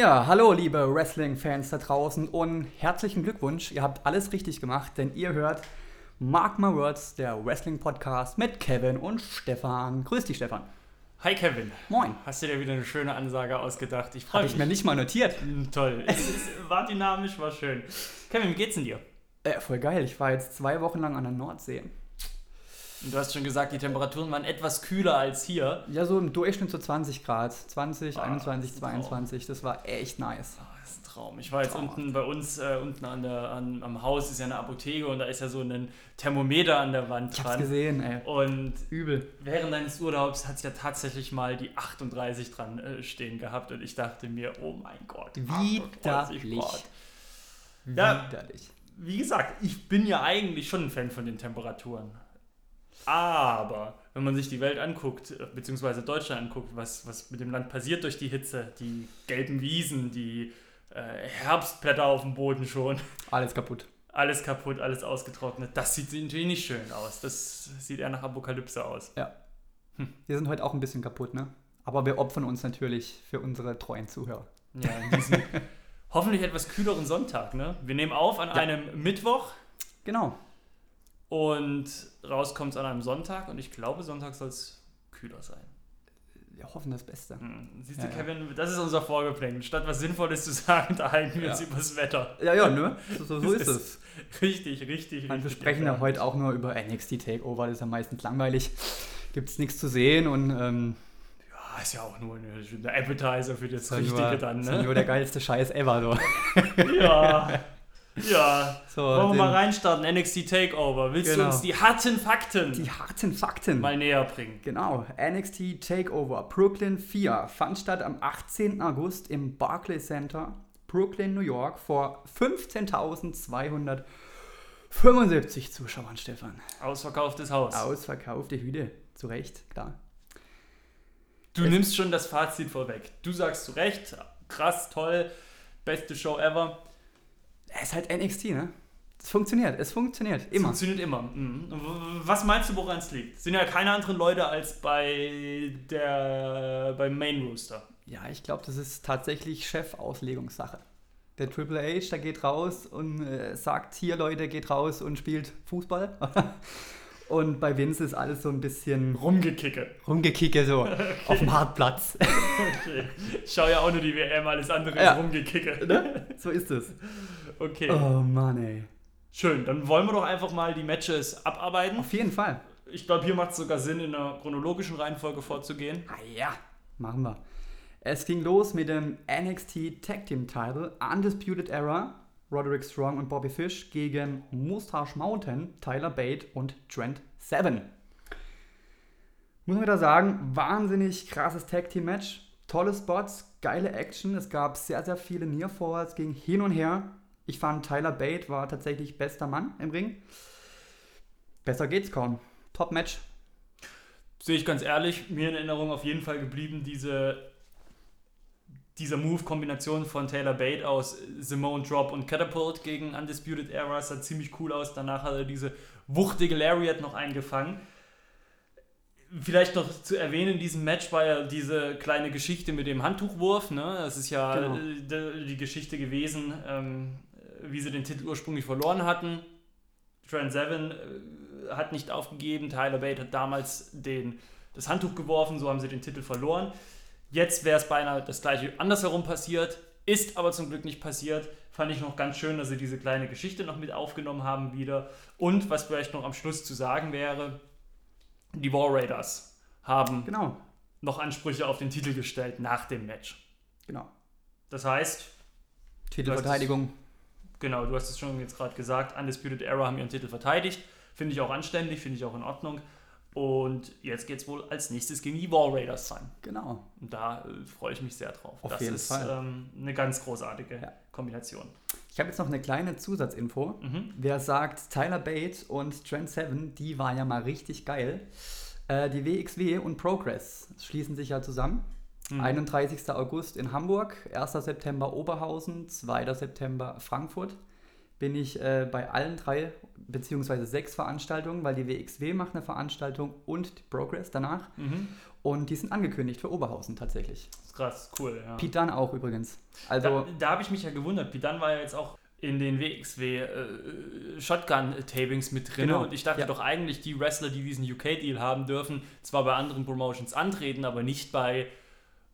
Ja, hallo liebe Wrestling-Fans da draußen und herzlichen Glückwunsch. Ihr habt alles richtig gemacht, denn ihr hört Mark My Words, der Wrestling-Podcast mit Kevin und Stefan. Grüß dich, Stefan. Hi Kevin. Moin. Hast du dir wieder eine schöne Ansage ausgedacht? Ich freue Habe ich mir nicht mal notiert. Hm, Toll. war dynamisch, war schön. Kevin, wie geht's denn dir? Äh, voll geil. Ich war jetzt zwei Wochen lang an der Nordsee. Du hast schon gesagt, die Temperaturen waren etwas kühler als hier. Ja, so im Durchschnitt so 20 Grad. 20, Ah, 21, das ist ein Traum. 22. Das war echt nice. Ah, das ist ein Traum. Ich war jetzt Traumhaft. unten bei uns, äh, unten an der, an, am Haus ist ja eine Apotheke und da ist ja so ein Thermometer an der Wand Ich hab's dran. gesehen, ey. Und Übel. während deines Urlaubs hat es ja tatsächlich mal die 38 dran äh, stehen gehabt und ich dachte mir, oh mein Gott, 38 Widerlich. Grad. Ja. Widerlich. Wie gesagt, ich bin ja eigentlich schon ein Fan von den Temperaturen. Aber wenn man sich die Welt anguckt, beziehungsweise Deutschland anguckt, was, was mit dem Land passiert durch die Hitze, die gelben Wiesen, die äh, Herbstblätter auf dem Boden schon, Alles kaputt. alles kaputt, alles ausgetrocknet, das sieht natürlich nicht schön aus. Das sieht eher nach Apokalypse aus. Ja. Wir sind heute auch ein bisschen kaputt, ne? Aber wir opfern uns natürlich für unsere treuen Zuhörer. Ja, in diesem hoffentlich etwas kühleren Sonntag. Ne? Wir nehmen auf an einem Mittwoch Genau. Und raus kommt es an einem Sonntag und ich glaube, Sonntag soll es kühler sein. Wir hoffen das Beste. Hm, Siehst Ja, du, ja. Kevin, das ist unser Vorgeplänkel. Statt was Sinnvolles zu sagen, da halten wir Ja. uns übers Wetter. Ja, ja, ne? So, so, so ist Das es. Richtig, richtig, Man, wir richtig. sprechen ja heute auch nur über NXT Takeover, das ist ja meistens langweilig. Gibt es nichts zu sehen und ähm, Ja, ist ja auch nur eine Appetizer für das ist ja Richtige nur, dann, ist ja ne? nur der geilste Scheiß ever. So. Ja. Ja. So, Wollen wir mal reinstarten? NXT Takeover. Willst du Genau. uns die harten Fakten Die harten Fakten. mal näher bringen? Genau, NXT Takeover Brooklyn 4 fand statt am 18. August im Barclays Center, Brooklyn, New York, vor 15.275 Zuschauern, Stefan. Ausverkauftes Haus. Ausverkaufte Hüte, zu Recht, klar. Du Es- nimmst schon das Fazit vorweg. Du sagst zu Recht, krass, toll, beste Show ever. Es ist halt NXT, ne? Es funktioniert, es funktioniert, immer. Funktioniert immer. Mhm. Was meinst du, woran es liegt? Es sind ja keine anderen Leute als bei der beim Main Rooster. Ja, ich glaube, das ist tatsächlich Chefauslegungssache. Der Triple H, der geht raus und äh, sagt, hier Leute, geht raus und spielt Fußball. und bei Vince ist alles so ein bisschen Rumgekicke. rumgekicke, so auf dem Hartplatz. Okay. Ich schau ja auch nur die WM, alles andere Ja. ist rumgekicke. ne? So ist es. Okay. Oh Mann, ey. Schön, dann wollen wir doch einfach mal die Matches abarbeiten. Auf jeden Fall. Ich glaube, hier macht es sogar Sinn, in einer chronologischen Reihenfolge vorzugehen. Ah ja, machen wir. Es ging los mit dem NXT Tag Team Title Undisputed Era. Roderick Strong und Bobby Fish gegen Mustache Mountain, Tyler Bate und Trent Seven. Muss man wieder sagen, wahnsinnig krasses Tag Team Match. Tolle Spots, geile Action. Es gab sehr, sehr viele Nearfalls, ging hin und her. Ich fand, Tyler Bate war tatsächlich bester Mann im Ring. Besser geht's kaum. Top Match. Sehe ich ganz ehrlich, mir in Erinnerung auf jeden Fall geblieben, diese, dieser Move-Kombination von Taylor Bate aus Simone Drop und Catapult gegen Undisputed Era sah ziemlich cool aus. Danach hat er diese wuchtige Lariat noch eingefangen. Vielleicht noch zu erwähnen, in diesem Match war ja diese kleine Geschichte mit dem Handtuchwurf. Ne? Das ist ja Genau. die, die Geschichte gewesen, ähm, wie sie den Titel ursprünglich verloren hatten. Trent Seven äh, hat nicht aufgegeben. Tyler Bate hat damals den, das Handtuch geworfen, so haben sie den Titel verloren. Jetzt wäre es beinahe das gleiche andersherum passiert, ist aber zum Glück nicht passiert. Fand ich noch ganz schön, dass sie diese kleine Geschichte noch mit aufgenommen haben wieder. Und was vielleicht noch am Schluss zu sagen wäre, die War Raiders haben Genau, noch Ansprüche auf den Titel gestellt nach dem Match. genau. Das heißt, Titelverteidigung. Genau, du hast es schon jetzt gerade gesagt, Undisputed Era haben ihren Titel verteidigt. Finde ich auch anständig, finde ich auch in Ordnung. Und jetzt geht es wohl als nächstes gegen die War Raiders sein. Genau. Und da äh, freue ich mich sehr drauf. Auf das jeden ist Fall. Ähm, eine ganz großartige Ja. Kombination. Ich habe jetzt noch eine kleine Zusatzinfo. Mhm. Wer sagt, Tyler Bate und Trent Seven, die war ja mal richtig geil. Äh, die WXW und Progress schließen sich ja zusammen. Mhm. 31. August in Hamburg, 1. September Oberhausen, 2. September Frankfurt. Bin ich äh, bei allen drei beziehungsweise sechs Veranstaltungen, weil die WXW macht eine Veranstaltung und die Progress danach. Mhm. Und die sind angekündigt für Oberhausen tatsächlich. Das ist krass, cool. Ja. Dunne auch übrigens. Also da da habe ich mich ja gewundert. Dunne war ja jetzt auch in den WXW äh, Shotgun-Tapings mit drin. Genau, Und ich dachte ja. doch eigentlich, die Wrestler, die diesen UK-Deal haben dürfen, zwar bei anderen Promotions antreten, aber nicht bei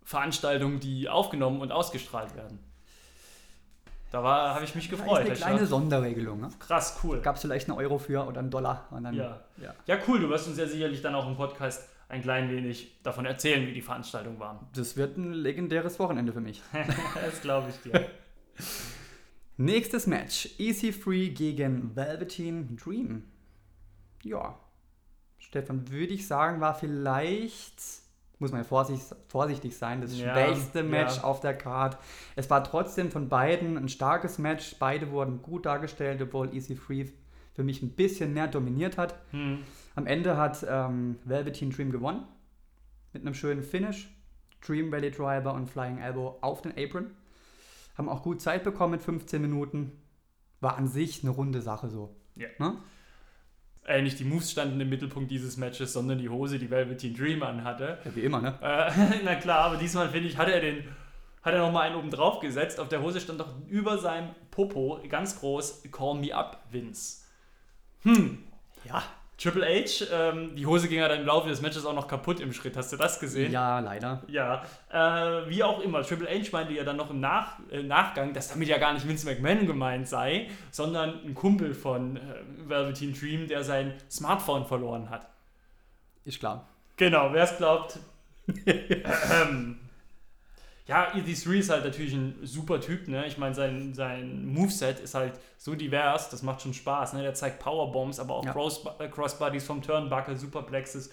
Veranstaltungen, die aufgenommen und ausgestrahlt werden. Da war- habe ich mich das ist gefreut. eine kleine. Sonderregelung. Ne? Krass, cool. Gab es vielleicht einen Euro für oder einen Dollar. Dann, Ja. ja. Ja, cool. Du wirst uns ja sicherlich dann auch im Podcast ein klein wenig davon erzählen, wie die Veranstaltungen waren. Das wird ein legendäres Wochenende für mich. das glaube ich dir. Nächstes Match. Easy Free gegen Velveteen Dream. Ja. Stefan, würde ich sagen, war vielleicht, muss man ja vorsichtig, vorsichtig sein, das Ja, schwächste Match ja. auf der Card. Es war trotzdem von beiden ein starkes Match. Beide wurden gut dargestellt, obwohl Easy Free für mich ein bisschen mehr dominiert hat. Hm. Am Ende hat ähm, Velveteen Dream gewonnen. Mit einem schönen Finish. Dream Valley Driver und Flying Elbow auf den Apron. Haben auch gut Zeit bekommen mit 15 Minuten. War an sich eine runde Sache so. Ja. Ne? Äh, nicht die Moves standen im Mittelpunkt dieses Matches, sondern die Hose, die Velveteen Dream anhatte. Ja, wie immer, ne? Äh, na klar, aber diesmal finde ich, hat er den, hat er nochmal einen oben drauf gesetzt. Auf der Hose stand doch über seinem Popo ganz groß Call Me Up Vince. Hm, Ja. Triple H, ähm, die Hose ging ja dann im Laufe des Matches auch noch kaputt im Schritt. Hast du das gesehen? Ja, leider. Ja, äh, wie auch immer. Triple H meinte ja dann noch im Nach äh, Nachgang, dass damit ja gar nicht Vince McMahon gemeint sei, sondern ein Kumpel von äh, Velveteen Dream, der sein Smartphone verloren hat. Ist klar. Genau, wer es glaubt. ähm, ja, ED3 ist halt natürlich ein super Typ, ne? Ich meine, sein, sein Moveset ist halt so divers, das macht schon Spaß, ne? Der zeigt Powerbombs, aber auch Ja. Cross, äh, Crossbodies vom Turnbuckle, Superplexes. Äh,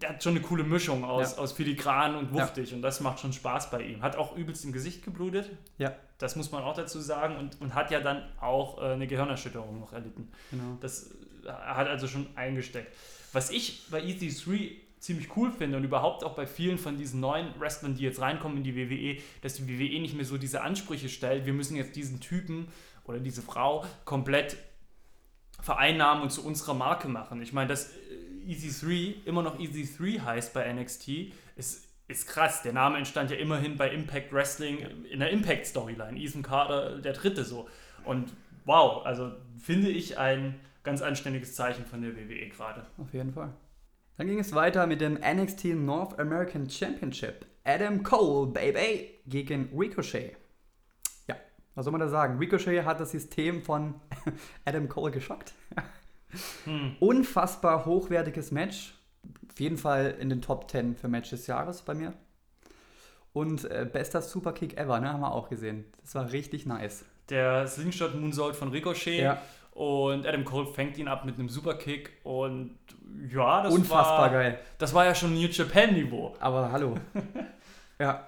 Der hat schon eine coole Mischung aus, aus filigran und Ja. wuchtig und das macht schon Spaß bei ihm. Hat auch übelst im Gesicht geblutet, Ja, das muss man auch dazu sagen und, und hat ja dann auch äh, eine Gehirnerschütterung noch erlitten. genau. Das äh, hat also schon eingesteckt. Was ich bei EC3 ziemlich cool finde und überhaupt auch bei vielen von diesen neuen Wrestlern, die jetzt reinkommen in die WWE, dass die WWE nicht mehr so diese Ansprüche stellt, wir müssen jetzt diesen Typen oder diese Frau komplett vereinnahmen und zu unserer Marke machen. Ich meine, dass äh, EC3 immer noch EC3 heißt bei NXT, ist, ist krass. Der Name entstand ja immerhin bei Impact Wrestling in der Impact Storyline. Ethan Carter, der dritte so. Und wow, also finde ich ein ganz anständiges Zeichen von der WWE gerade. Auf jeden Fall. Dann ging es weiter mit dem NXT North American Championship. Adam Cole, Baby, gegen Ricochet. Ja, was soll man da sagen? Ricochet hat das System von Adam Cole geschockt. Hm. Unfassbar hochwertiges Match. Auf jeden Fall in den Top 10 für Match des Jahres bei mir. Und äh, bester Superkick ever, ne? Haben wir auch gesehen. Das war richtig nice. Der Slingshot Moonsault von Ricochet Ja, und Adam Cole fängt ihn ab mit einem Superkick und ja, das unfassbar war, geil. Das war ja schon New Japan Niveau. Aber hallo. ja,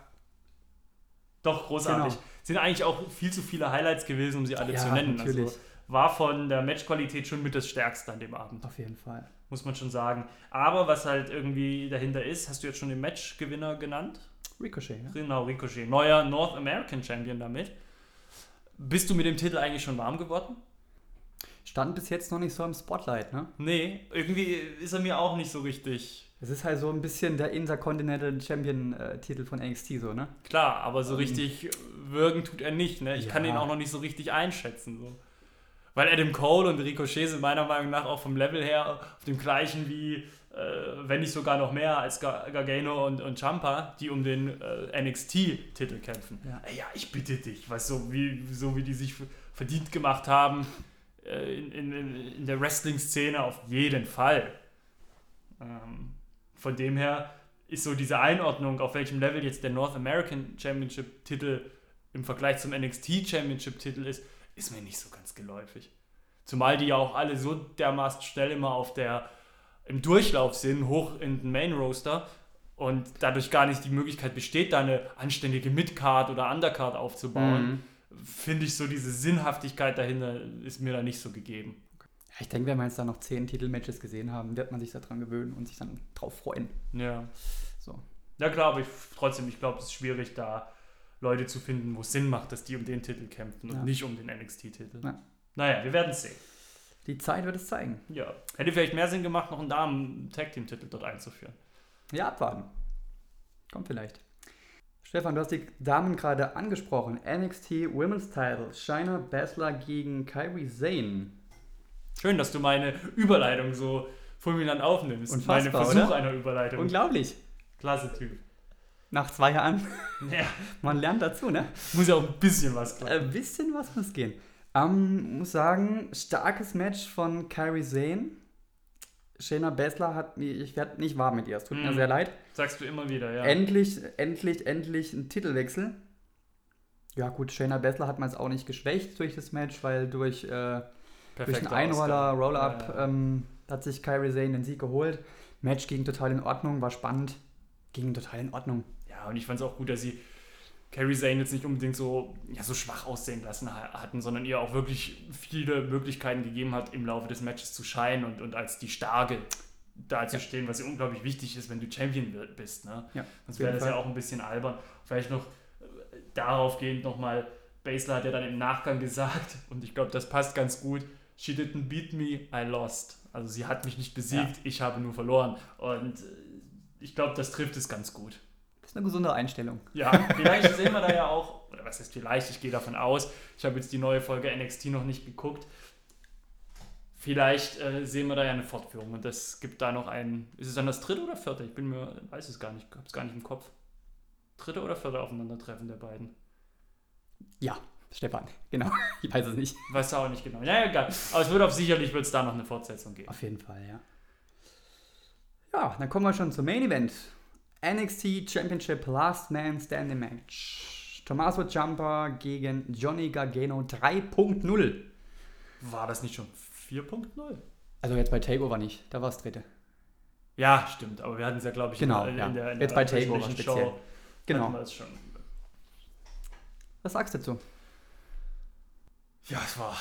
Doch, großartig. Genau. Sind eigentlich auch viel zu viele Highlights gewesen, um sie alle zu nennen. natürlich. Also war von der Matchqualität schon mit das Stärkste an dem Abend, Auf jeden Fall. muss man schon sagen. Aber was halt irgendwie dahinter ist, hast du jetzt schon den Matchgewinner genannt? Ricochet, ne? Genau, Ricochet. Neuer North American Champion damit. Bist du mit dem Titel eigentlich schon warm geworden? Stand bis jetzt noch nicht so im Spotlight, ne? Nee, irgendwie ist er mir auch nicht so richtig Es ist halt so ein bisschen der Intercontinental Champion-Titel von NXT, so, ne? klar, aber so Ähm. richtig würgen tut er nicht. Ne? Ich kann Ja. ihn auch noch nicht so richtig einschätzen. So. Weil Adam Cole und Ricochet sind meiner Meinung nach auch vom Level her auf dem gleichen wie, äh, wenn nicht sogar noch mehr als Gar Gargano und, und Champa, die um den äh, NXT-Titel kämpfen. Ja. Äh, ja, ich bitte dich, was so wie, so wie die sich verdient gemacht haben äh, in, in, in der Wrestling-Szene auf jeden Fall. Ähm, von dem her ist so diese Einordnung, auf welchem Level jetzt der North American Championship-Titel im Vergleich zum NXT Championship-Titel ist, ist mir nicht so ganz geläufig. Zumal die ja auch alle so dermaßen schnell immer auf der, im Durchlauf sind, hoch in den Main Roaster und dadurch gar nicht die Möglichkeit besteht, da eine anständige Midcard oder Undercard aufzubauen, finde ich so diese Sinnhaftigkeit dahinter ist mir da nicht so gegeben. Ich denke, wenn wir jetzt da noch zehn Titelmatches gesehen haben, wird man sich daran gewöhnen und sich dann drauf freuen. Ja. So. Ja klar, aber ich, trotzdem, ich glaube, es ist schwierig, da Leute zu finden, wo es Sinn macht, dass die um den Titel kämpfen und Ja. nicht um den NXT-Titel. Ja. Naja, wir werden es sehen. Die Zeit wird es zeigen. Ja. Hätte vielleicht mehr Sinn gemacht, noch einen Damen-Tag-Team-Titel dort einzuführen. Ja, abwarten. Kommt vielleicht. Stefan, du hast die Damen gerade angesprochen. NXT Women's Title. Shiner Baszler gegen Kyrie Zane. Schön, dass du meine Überleitung so fulminant aufnimmst. Unfassbar, meine Versuch oder? einer Überleitung. Unglaublich. Klasse Typ. Nach zwei Jahren. Ja, Man lernt dazu, ne? muss ja auch ein bisschen was klappen. Ein bisschen was muss gehen. Ähm, muss sagen, starkes Match von Kyrie Zane. Shayna Baszler hat mir, ich werde nicht warm mit ihr, es tut mir Mhm. sehr leid. Sagst du immer wieder, ja. Endlich, endlich, endlich ein Titelwechsel. Ja gut, Shayna Baszler hat man es auch nicht geschwächt durch das Match, weil durch, äh, durch einen Einroller. Roll-Up Ja, ja. ähm, hat sich Kyrie Zane den Sieg geholt. Match ging total in Ordnung, war spannend, ging total in Ordnung. Ja, und ich fand es auch gut, dass sie Carrie Zane jetzt nicht unbedingt so, ja, so schwach aussehen lassen ha- hatten, sondern ihr auch wirklich viele Möglichkeiten gegeben hat, im Laufe des Matches zu scheinen und, und als die Starke dazustehen, was ja unglaublich wichtig ist, wenn du Champion bist. Ne? Ja, Sonst wäre das ja Fall. auch ein bisschen albern. Vielleicht noch äh, darauf gehend nochmal, Basler hat ja dann im Nachgang gesagt, und ich glaube, das passt ganz gut, she didn't beat me, I lost. Also sie hat mich nicht besiegt, ich habe nur verloren. Und äh, ich glaube, das trifft es ganz gut. Ist eine gesunde Einstellung. Ja, vielleicht sehen wir da ja auch, oder was heißt vielleicht, ich gehe davon aus, ich habe jetzt die neue Folge NXT noch nicht geguckt. Vielleicht äh, sehen wir da ja eine Fortführung und das gibt da noch ein. Ist es dann das dritte oder vierte? Ich bin mir, weiß es gar nicht, habe es gar nicht im Kopf. Dritte oder vierte Aufeinandertreffen der beiden? Ja, Stefan, genau. Ich weiß es nicht. Weiß auch nicht genau. Ja, egal. Aber es wird auf sicherlich wird es da noch eine Fortsetzung geben. Auf jeden Fall, ja. Ja, dann kommen wir schon zum Main Event. NXT Championship Last Man Standing Match. Tommaso Ciampa gegen Johnny Gargano 3.0. War das nicht schon 4.0? Also jetzt bei Takeover nicht, da war es dritte. Ja, stimmt, aber wir hatten es ja, glaube ich, Genau, in, ja. in der, in Jetzt der bei Takeover speziell. Show Genau. Was sagst du dazu? Ja, es war,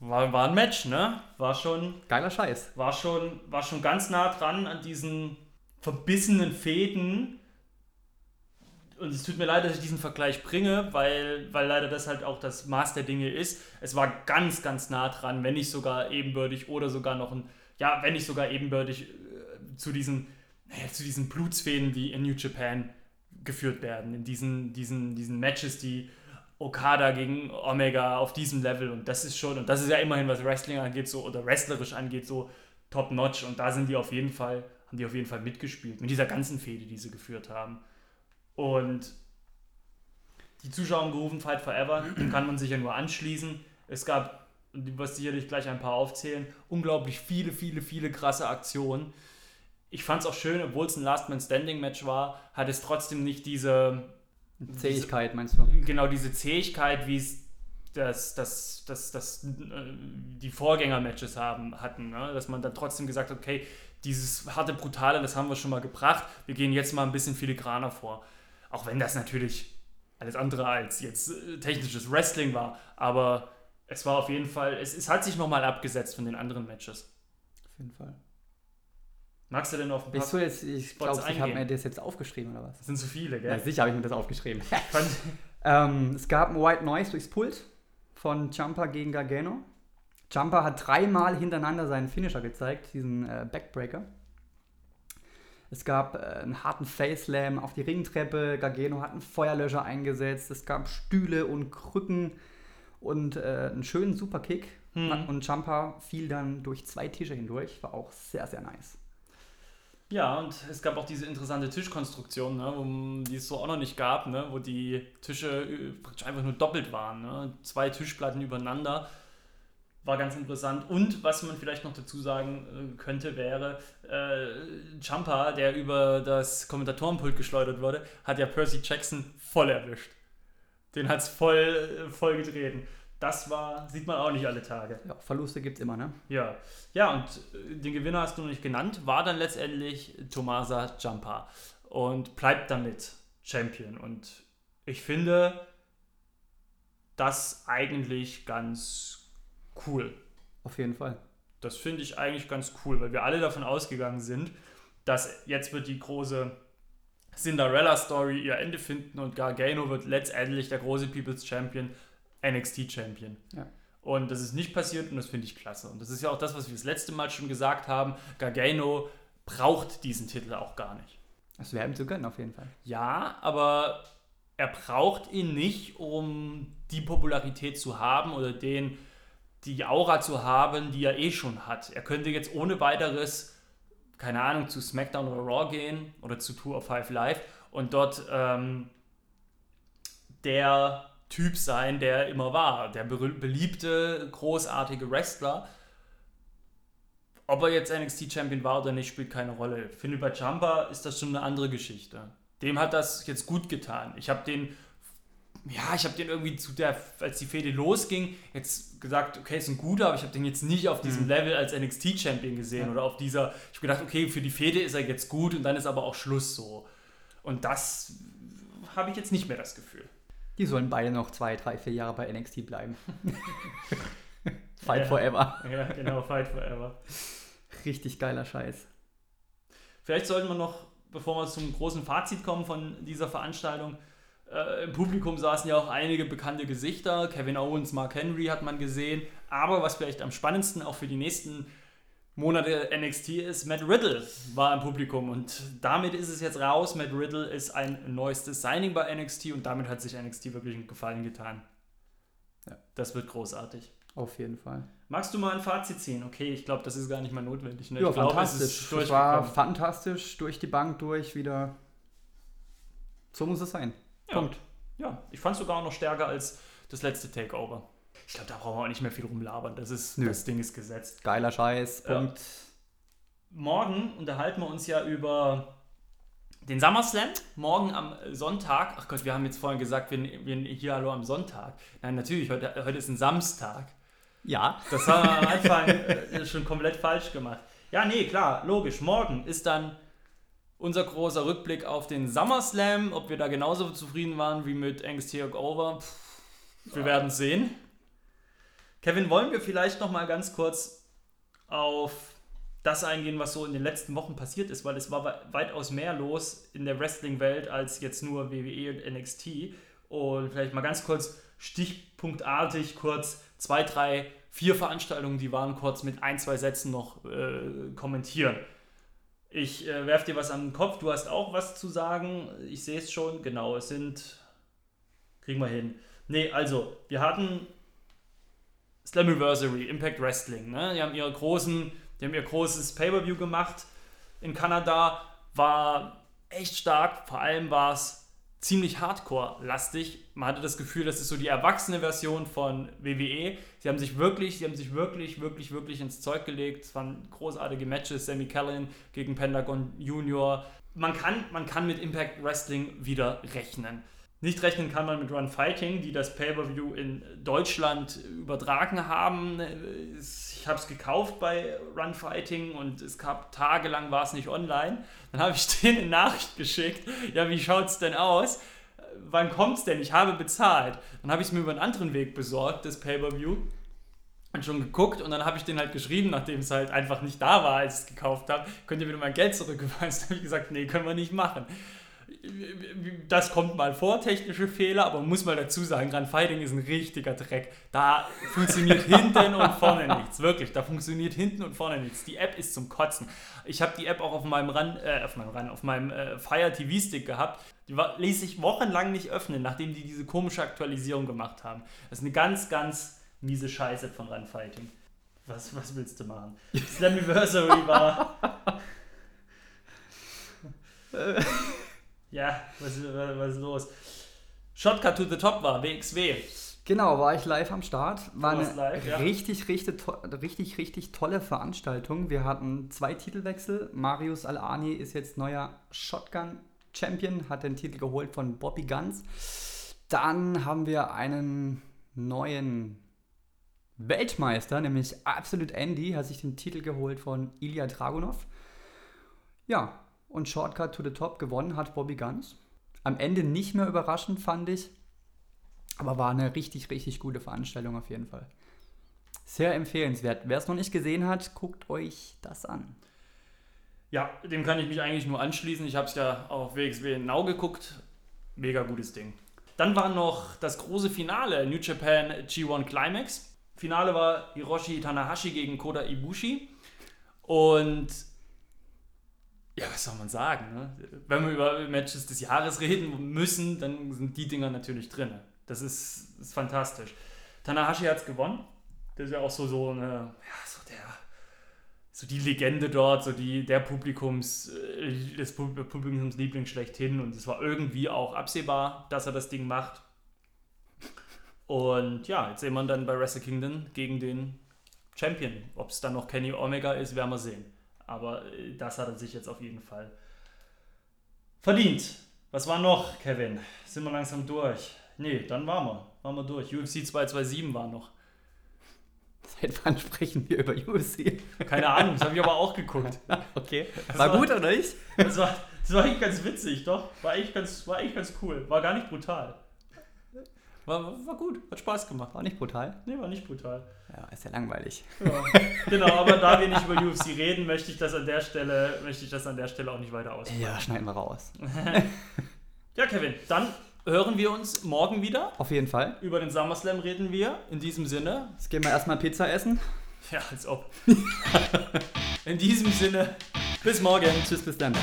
war, war ein Match, ne? War schon, Geiler Scheiß. war, schon, war schon ganz nah dran an diesen verbissenen Fäden. Und es tut mir leid, dass ich diesen Vergleich bringe, weil, weil leider das halt auch das Maß der Dinge ist. Es war ganz, ganz nah dran, wenn nicht sogar ebenbürtig oder sogar noch ein, ja, wenn nicht sogar ebenbürtig äh, zu diesen, naja, zu diesen Blutsfäden, die in New Japan geführt werden. In diesen, diesen, diesen Matches, die Okada gegen Omega auf diesem Level und das ist schon, und das ist ja immerhin, was Wrestling angeht, so oder wrestlerisch angeht, so top notch und da sind die auf jeden Fall, haben die auf jeden Fall mitgespielt, mit dieser ganzen Fehde, die sie geführt haben. Und die Zuschauer haben gerufen, Fight Forever, dem kann man sich ja nur anschließen. Es gab, du wirst sicherlich gleich ein paar aufzählen, unglaublich viele, viele, viele krasse Aktionen. Ich fand es auch schön, obwohl es ein Last Man Standing Match war, hat es trotzdem nicht diese, Zähigkeit meinst du? genau diese Zähigkeit, wie es das, das, das, das, äh, die Vorgänger-Matches haben, hatten. Ne? Dass man dann trotzdem gesagt hat, okay, dieses harte, brutale, das haben wir schon mal gebracht, wir gehen jetzt mal ein bisschen filigraner vor. Auch wenn das natürlich alles andere als jetzt äh, technisches Wrestling war, aber es war auf jeden Fall, es, es hat sich nochmal abgesetzt von den anderen Matches. Auf jeden Fall. Magst du denn auf ein Bist du jetzt, ich glaube, ich habe mir das jetzt aufgeschrieben oder was? Das sind zu viele, Ja, gell? sicher habe ich mir das aufgeschrieben. Ähm, es gab ein White Noise durchs Pult von Jumper gegen Gargano. Jumper hat dreimal hintereinander seinen Finisher gezeigt, diesen äh, Backbreaker. Es gab äh, einen harten Face-Slam auf die Ringtreppe. Gargano hat einen Feuerlöscher eingesetzt. Es gab Stühle und Krücken und äh, einen schönen Superkick. Hm. Und Jumper fiel dann durch zwei Tische hindurch. War auch sehr, sehr nice. Ja, und es gab auch diese interessante Tischkonstruktion, ne, wo, die es so auch noch nicht gab, ne, wo die Tische äh, praktisch einfach nur doppelt waren. Ne, zwei Tischplatten übereinander. War ganz interessant. Und was man vielleicht noch dazu sagen äh, könnte, wäre, äh, Champa, der über das Kommentatorenpult geschleudert wurde, hat ja Percy Jackson voll erwischt. Den hat es voll, äh, voll getreten. Das war, sieht man auch nicht alle Tage. Ja, Verluste gibt es immer, ne? Ja, ja, und äh, den Gewinner hast du noch nicht genannt, war dann letztendlich Tomasa Ciampa und bleibt damit Champion. Und ich finde das eigentlich ganz cool. Auf jeden Fall. Das finde ich eigentlich ganz cool, weil wir alle davon ausgegangen sind, dass jetzt wird die große Cinderella-Story ihr Ende finden und Gargano wird letztendlich der große People's Champion, NXT Champion. Ja. Und das ist nicht passiert und das finde ich klasse. Und das ist ja auch das, was wir das letzte Mal schon gesagt haben. Gargano braucht diesen Titel auch gar nicht. Das wäre ihm zu gönnen, auf jeden Fall. Ja, aber er braucht ihn nicht, um die Popularität zu haben oder den, die Aura zu haben, die er eh schon hat. Er könnte jetzt ohne weiteres, keine Ahnung, zu SmackDown oder Raw gehen oder zu Tour of Five Live und dort ähm, der Typ sein, der er immer war. Der beliebte, großartige Wrestler. Ob er jetzt NXT-Champion war oder nicht, spielt keine Rolle. Finde, bei Jumper ist das schon eine andere Geschichte. Dem hat das jetzt gut getan. Ich habe den, ja, ich habe den irgendwie zu der, als die Fehde losging, jetzt gesagt, okay, ist ein guter, aber ich habe den jetzt nicht auf diesem mhm. Level als NXT-Champion gesehen ja. oder auf dieser, ich habe gedacht, okay, für die Fehde ist er jetzt gut und dann ist aber auch Schluss so. Und das habe ich jetzt nicht mehr das Gefühl. Die sollen beide noch zwei, drei, vier Jahre bei NXT bleiben. fight ja, forever. Ja, genau, fight forever. Richtig geiler Scheiß. Vielleicht sollten wir noch, bevor wir zum großen Fazit kommen von dieser Veranstaltung, äh, im Publikum saßen ja auch einige bekannte Gesichter. Kevin Owens, Mark Henry hat man gesehen. Aber was vielleicht am spannendsten auch für die nächsten Monate NXT ist, Matt Riddle war im Publikum und damit ist es jetzt raus. Matt Riddle ist ein neuestes Signing bei NXT und damit hat sich NXT wirklich einen Gefallen getan. Ja. Das wird großartig. Auf jeden Fall. Magst du mal ein Fazit ziehen? Okay, ich glaube, das ist gar nicht mal notwendig. Ne? Ja, glaub, fantastisch. Es, es war fantastisch, durch die Bank durch, wieder. So muss es sein. Ja. Punkt. Ja, ich fand es sogar noch stärker als das letzte Takeover. Ich glaube, da brauchen wir auch nicht mehr viel rumlabern. Das, ist, das Ding ist gesetzt. Geiler Scheiß. Punkt. Ja. Morgen unterhalten wir uns ja über den SummerSlam. Morgen am Sonntag. Ach Gott, wir haben jetzt vorhin gesagt, wir, wir hier hallo am Sonntag. Nein, natürlich, heute, heute ist ein Samstag. Ja. Das haben wir am Anfang äh, schon komplett falsch gemacht. Ja, nee, klar, logisch. Morgen ist dann unser großer Rückblick auf den SummerSlam. Ob wir da genauso zufrieden waren wie mit Angus Over, wir werden sehen. Kevin, wollen wir vielleicht noch mal ganz kurz auf das eingehen, was so in den letzten Wochen passiert ist, weil es war weitaus mehr los in der Wrestling-Welt als jetzt nur WWE und NXT. Und vielleicht mal ganz kurz stichpunktartig kurz zwei, drei, vier Veranstaltungen, die waren kurz mit ein, zwei Sätzen noch äh, kommentieren. Ich äh, werfe dir was an den Kopf, du hast auch was zu sagen. Ich sehe es schon, genau, es sind. Kriegen wir hin. Nee, also, wir hatten Slammiversary, Impact Wrestling. Ne? Die haben ihre großen, die haben ihr großes Pay-Per-View gemacht in Kanada. War echt stark. Vor allem war es ziemlich hardcore-lastig. Man hatte das Gefühl, das ist so die erwachsene Version von WWE. Sie haben sich wirklich, sie haben sich wirklich, wirklich, wirklich ins Zeug gelegt. Es waren großartige Matches. Sammy Callan gegen Pentagon Junior. Man kann, man kann mit Impact Wrestling wieder rechnen. Nicht rechnen kann man mit Run Fighting, die das Pay-Per-View in Deutschland übertragen haben. Ich habe es gekauft bei Run Fighting und es gab tagelang war es nicht online. Dann habe ich denen eine Nachricht geschickt. Ja, wie schaut es denn aus? Wann kommt es denn? Ich habe bezahlt. Dann habe ich es mir über einen anderen Weg besorgt, das Pay-Per-View. Und schon geguckt und dann habe ich den halt geschrieben, nachdem es halt einfach nicht da war, als ich es gekauft habe, könnt ihr mir mein Geld zurücküberweisen. Dann habe ich gesagt, nee, können wir nicht machen das kommt mal vor, technische Fehler, aber man muss mal dazu sagen, Run Fighting ist ein richtiger Dreck. Da funktioniert hinten und vorne nichts. Wirklich, da funktioniert hinten und vorne nichts. Die App ist zum Kotzen. Ich habe die App auch auf meinem Run, äh, auf meinem Run, auf meinem äh, Fire TV Stick gehabt. Die war, ließ sich wochenlang nicht öffnen, nachdem die diese komische Aktualisierung gemacht haben. Das ist eine ganz, ganz miese Scheiße von Run Fighting. Was, was willst du machen? Slammiversary war. Ja, was, was ist los? Shotcut to the Top war, WXW. Genau, war ich live am Start. War eine live, ja. richtig, richtig, richtig, richtig tolle Veranstaltung. Wir hatten zwei Titelwechsel. Marius Alani ist jetzt neuer Shotgun-Champion, hat den Titel geholt von Bobby Guns. Dann haben wir einen neuen Weltmeister, nämlich Absolute Andy, hat sich den Titel geholt von Ilya Dragunov. Ja, und Shortcut to the Top gewonnen hat Bobby Guns. Am Ende nicht mehr überraschend, fand ich. Aber war eine richtig, richtig gute Veranstaltung auf jeden Fall. Sehr empfehlenswert. Wer es noch nicht gesehen hat, guckt euch das an. Ja, dem kann ich mich eigentlich nur anschließen. Ich habe es ja auf WXW Now geguckt. Mega gutes Ding. Dann war noch das große Finale New Japan G1 Climax. Finale war Hiroshi Tanahashi gegen Koda Ibushi. Und ja, was soll man sagen? Ne? Wenn wir über Matches des Jahres reden müssen, dann sind die Dinger natürlich drin. Das ist, ist fantastisch. Tanahashi hat es gewonnen. Das ist ja auch so, so eine, ja, so der, so die Legende dort, so die, der Publikums, äh, des Publikumsliebling schlechthin. Und es war irgendwie auch absehbar, dass er das Ding macht. Und ja, jetzt sehen wir dann bei Wrestle Kingdom gegen den Champion. Ob es dann noch Kenny Omega ist, werden wir sehen. Aber äh, das hat er sich jetzt auf jeden Fall verdient. Was war noch, Kevin? Sind wir langsam durch? Nee, dann waren wir. Waren wir durch. UFC 227 war noch. Seit wann sprechen wir über UFC? Keine Ahnung, das habe ich aber auch geguckt. okay. War, war, gut oder nicht? Das war, das war eigentlich ganz witzig, doch. War eigentlich ganz, war eigentlich ganz cool. War gar nicht brutal. War, war gut, hat Spaß gemacht. War nicht brutal? Nee, war nicht brutal. Ja, ist ja langweilig. Ja, genau, aber da wir nicht über UFC reden, möchte ich das an der Stelle, möchte ich das an der Stelle auch nicht weiter ausführen. Ja, schneiden wir raus. ja, Kevin, dann hören wir uns morgen wieder. Auf jeden Fall. Über den SummerSlam reden wir. In diesem Sinne. Jetzt gehen wir erstmal Pizza essen. Ja, als ob. In diesem Sinne, bis morgen. Tschüss, bis dann.